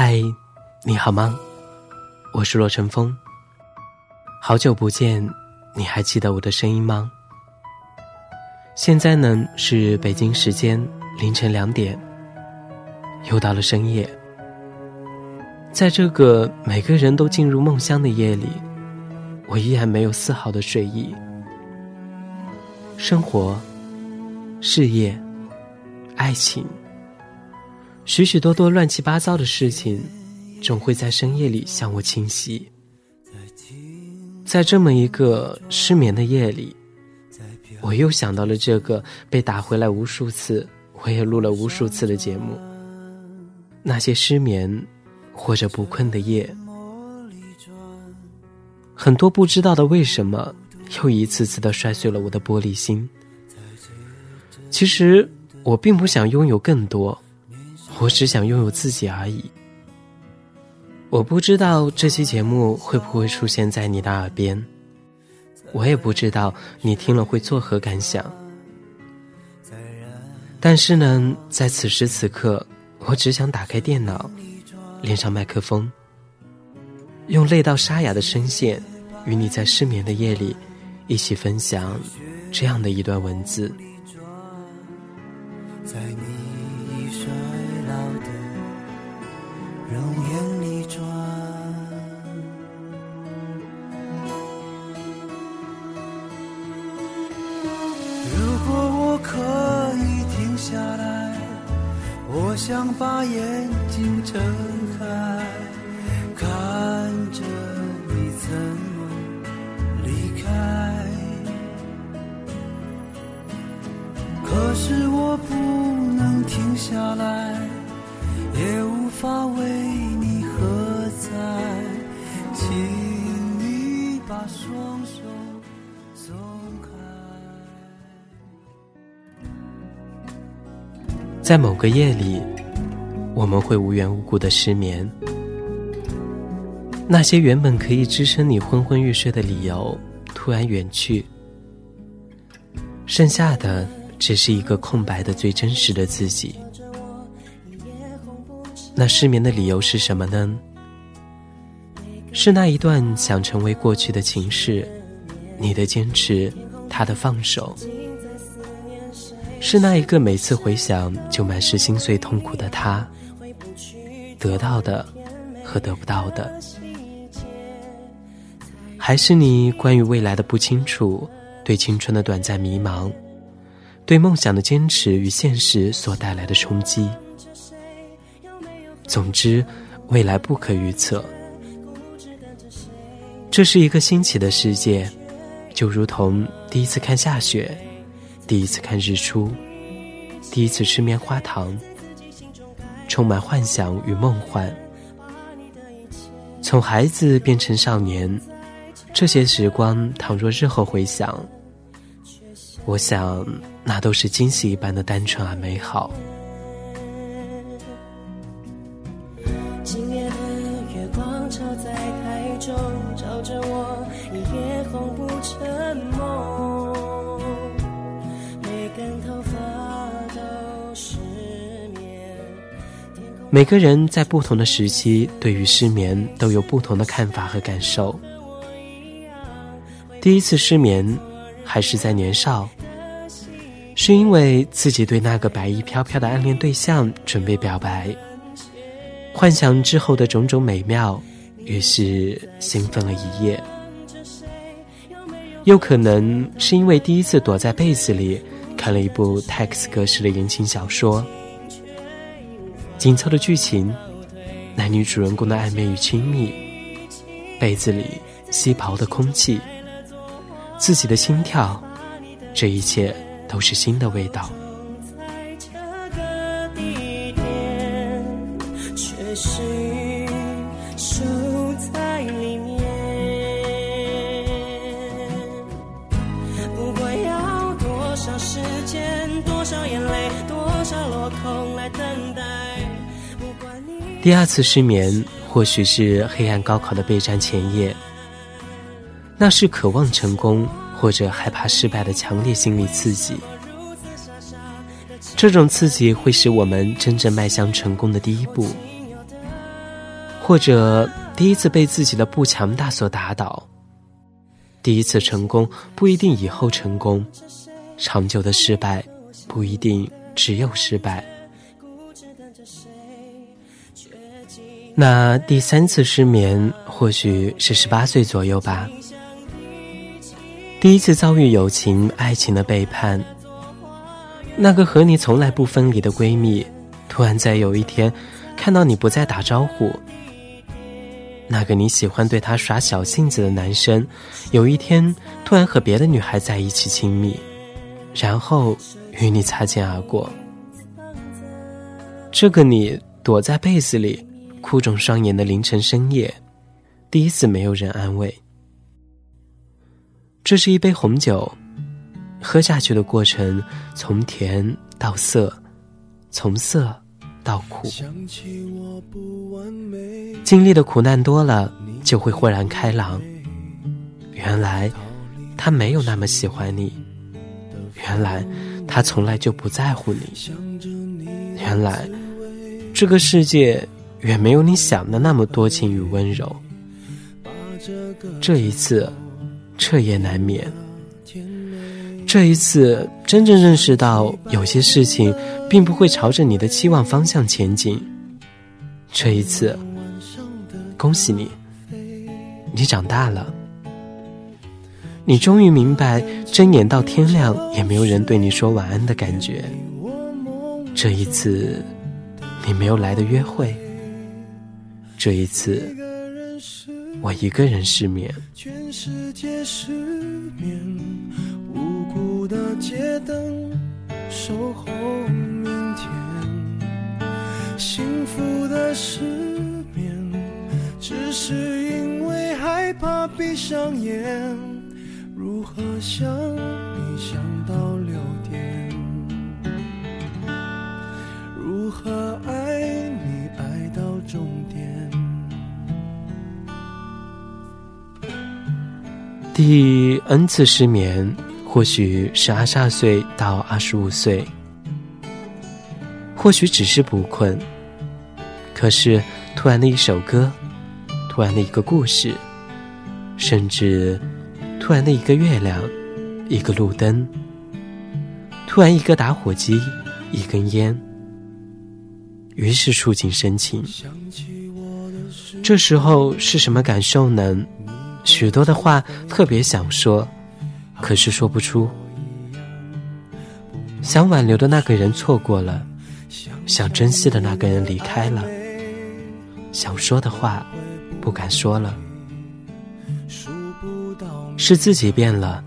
嗨，你好吗？我是洛晨风。好久不见，你还记得我的声音吗？现在呢是北京时间凌晨两点，又到了深夜。在这个每个人都进入梦乡的夜里，我依然没有丝毫的睡意。生活、事业、爱情。许许多多乱七八糟的事情，总会在深夜里向我侵袭。在这么一个失眠的夜里，我又想到了这个被打回来无数次、我也录了无数次的节目。那些失眠或者不困的夜，很多不知道的为什么，又一次次的摔碎了我的玻璃心。其实我并不想拥有更多。我只想拥有自己而已。我不知道这期节目会不会出现在你的耳边，我也不知道你听了会作何感想。但是呢，在此时此刻，我只想打开电脑，连上麦克风，用累到沙哑的声线，与你在失眠的夜里一起分享这样的一段文字。在你已衰在某个夜里，我们会无缘无故的失眠，那些原本可以支撑你昏昏欲睡的理由突然远去，剩下的只是一个空白的最真实的自己。那失眠的理由是什么呢？是那一段想成为过去的情事，你的坚持，他的放手，是那一个每次回想就满是心碎痛苦的他，得到的和得不到的，还是你关于未来的不清楚，对青春的短暂迷茫，对梦想的坚持与现实所带来的冲击。总之，未来不可预测。这是一个新奇的世界，就如同第一次看下雪，第一次看日出，第一次吃棉花糖，充满幻想与梦幻。从孩子变成少年，这些时光，倘若日后回想，我想那都是惊喜一般的单纯而美好。每个人在不同的时期，对于失眠都有不同的看法和感受。第一次失眠，还是在年少，是因为自己对那个白衣飘飘的暗恋对象准备表白，幻想之后的种种美妙，于是兴奋了一夜。又可能是因为第一次躲在被子里看了一部 text 格式的言情小说。紧凑的剧情，男女主人公的暧昧与亲密，被子里，吸袍的空气，自己的心跳，这一切都是新的味道。不管要多少时间，多少眼泪，多少落空来等待。第二次失眠，或许是黑暗高考的备战前夜。那是渴望成功或者害怕失败的强烈心理刺激。这种刺激会使我们真正迈向成功的第一步。或者第一次被自己的不强大所打倒。第一次成功不一定以后成功，长久的失败不一定只有失败。那第三次失眠或许是十八岁左右吧。第一次遭遇友情、爱情的背叛，那个和你从来不分离的闺蜜，突然在有一天看到你不再打招呼；那个你喜欢对他耍小性子的男生，有一天突然和别的女孩在一起亲密，然后与你擦肩而过。这个你躲在被子里。哭肿双眼的凌晨深夜，第一次没有人安慰。这是一杯红酒，喝下去的过程从甜到涩，从涩到苦。经历的苦难多了，就会豁然开朗。原来他没有那么喜欢你，原来他从来就不在乎你，原来这个世界。远没有你想的那么多情与温柔。这一次，彻夜难眠。这一次，真正认识到有些事情并不会朝着你的期望方向前进。这一次，恭喜你，你长大了。你终于明白睁眼到天亮也没有人对你说晚安的感觉。这一次，你没有来的约会。这一次，我一个人失眠。全世界失眠，无辜的街灯守候明天。幸福的失眠，只是因为害怕闭上眼。如何想你想到六点？如何爱第 N 次失眠，或许是二十二岁到二十五岁，或许只是不困。可是突然的一首歌，突然的一个故事，甚至突然的一个月亮，一个路灯，突然一个打火机，一根烟，于是触景生情。这时候是什么感受呢？许多的话特别想说，可是说不出。想挽留的那个人错过了，想珍惜的那个人离开了，想说的话不敢说了。是自己变了，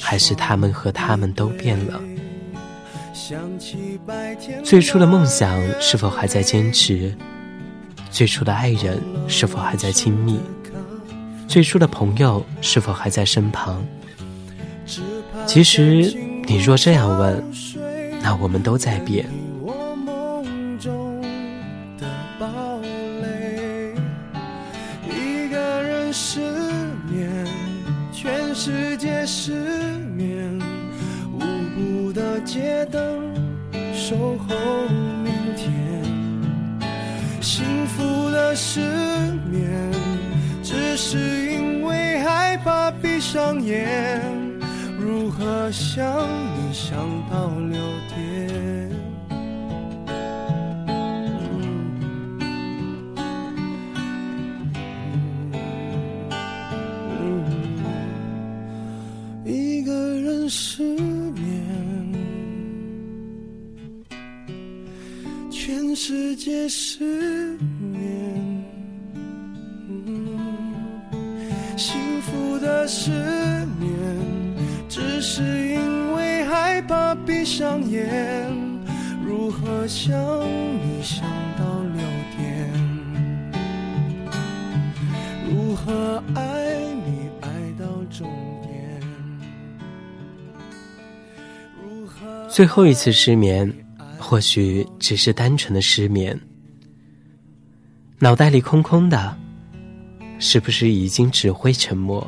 还是他们和他们都变了？最初的梦想是否还在坚持？最初的爱人是否还在亲密？最初的朋友是否还在身旁？其实，你若这样问，那我们都在变。想你想到六点？一个人失眠，全世界失上眼。如何想你想到六点？如何爱你爱到终点？最后一次失眠，或许只是单纯的失眠，脑袋里空空的，是不是已经只会沉默？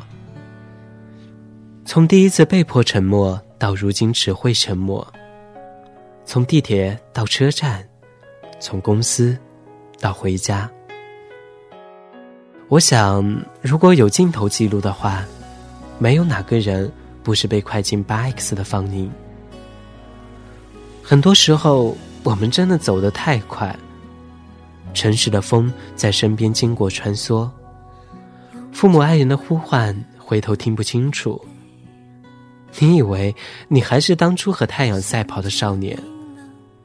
从第一次被迫沉默到如今只会沉默，从地铁到车站，从公司到回家，我想，如果有镜头记录的话，没有哪个人不是被快进八 X 的放映。很多时候，我们真的走得太快。城市的风在身边经过穿梭，父母爱人的呼唤，回头听不清楚。你以为你还是当初和太阳赛跑的少年，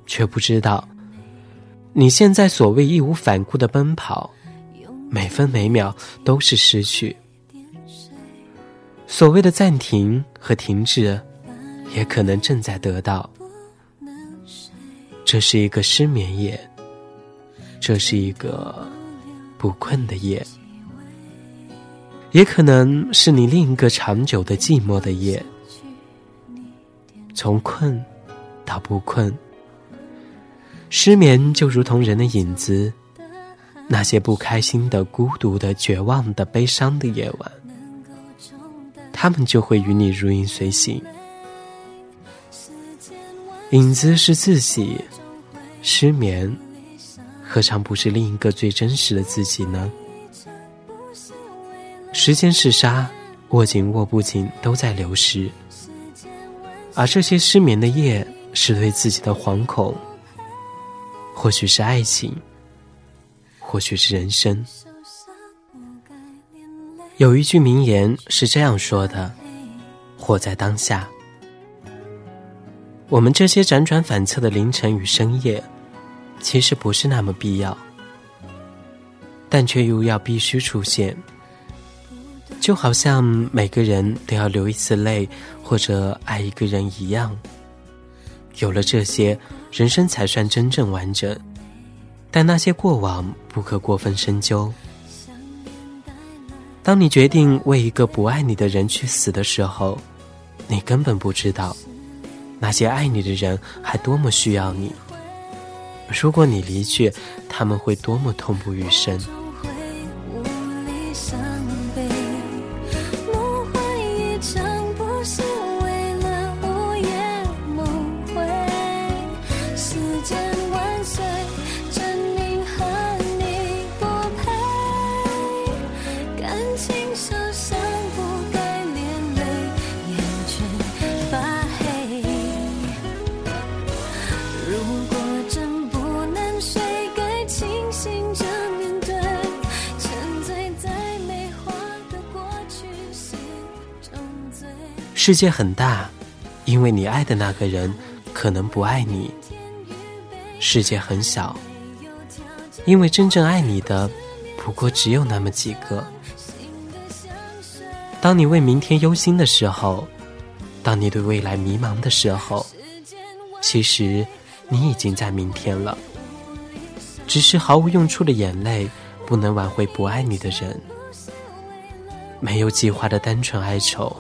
却不知道，你现在所谓义无反顾的奔跑，每分每秒都是失去。所谓的暂停和停止，也可能正在得到。这是一个失眠夜，这是一个不困的夜，也可能是你另一个长久的寂寞的夜。从困到不困，失眠就如同人的影子，那些不开心的、孤独的、绝望的、悲伤的夜晚，他们就会与你如影随形。影子是自己，失眠何尝不是另一个最真实的自己呢？时间是沙，握紧握不紧，都在流失。而这些失眠的夜，是对自己的惶恐，或许是爱情，或许是人生。有一句名言是这样说的：“活在当下。”我们这些辗转反侧的凌晨与深夜，其实不是那么必要，但却又要必须出现。就好像每个人都要流一次泪，或者爱一个人一样。有了这些，人生才算真正完整。但那些过往不可过分深究。当你决定为一个不爱你的人去死的时候，你根本不知道，那些爱你的人还多么需要你。如果你离去，他们会多么痛不欲生。世界很大，因为你爱的那个人可能不爱你；世界很小，因为真正爱你的不过只有那么几个。当你为明天忧心的时候，当你对未来迷茫的时候，其实你已经在明天了。只是毫无用处的眼泪，不能挽回不爱你的人。没有计划的单纯哀愁。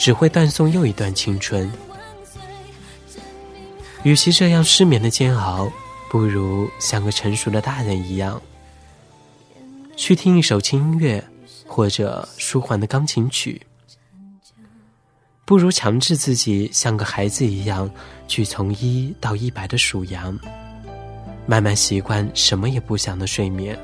只会断送又一段青春。与其这样失眠的煎熬，不如像个成熟的大人一样，去听一首轻音乐，或者舒缓的钢琴曲。不如强制自己像个孩子一样，去从一到一百的数羊，慢慢习惯什么也不想的睡眠。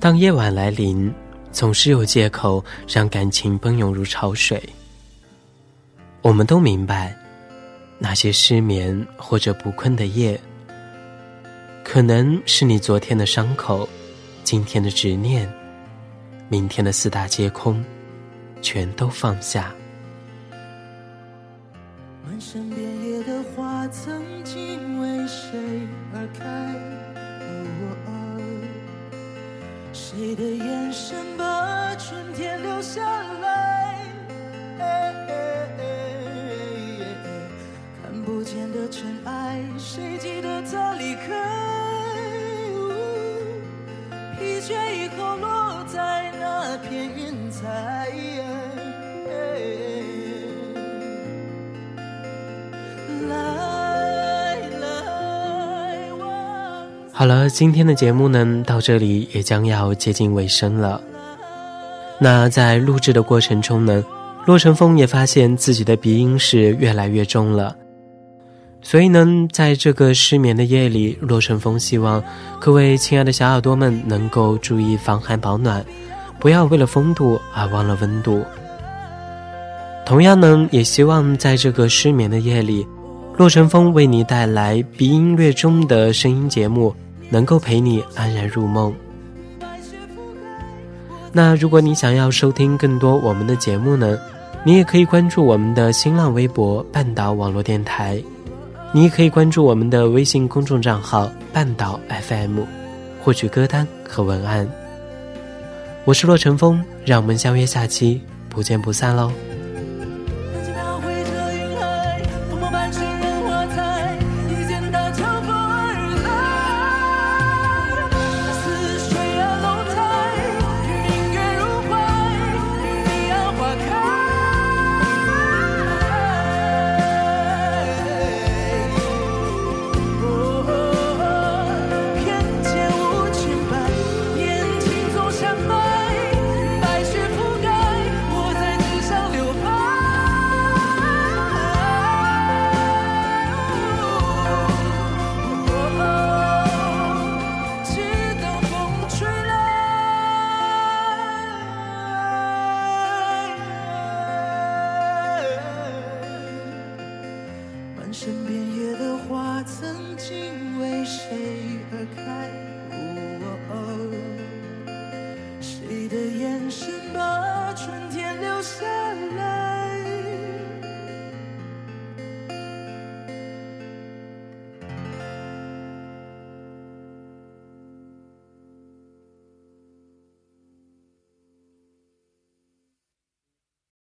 当夜晚来临。总是有借口让感情奔涌如潮水。我们都明白，那些失眠或者不困的夜，可能是你昨天的伤口，今天的执念，明天的四大皆空，全都放下。谁的眼神把春天留下来？看不见的尘埃，谁记得他离开？疲倦以后落在那片云彩。好了，今天的节目呢，到这里也将要接近尾声了。那在录制的过程中呢，洛成风也发现自己的鼻音是越来越重了。所以呢，在这个失眠的夜里，洛晨风希望各位亲爱的小耳朵们能够注意防寒保暖，不要为了风度而忘了温度。同样呢，也希望在这个失眠的夜里，洛晨风为你带来鼻音略中的声音节目，能够陪你安然入梦。那如果你想要收听更多我们的节目呢，你也可以关注我们的新浪微博“半岛网络电台”，你也可以关注我们的微信公众账号“半岛 FM”，获取歌单和文案。我是洛晨风，让我们相约下期，不见不散喽。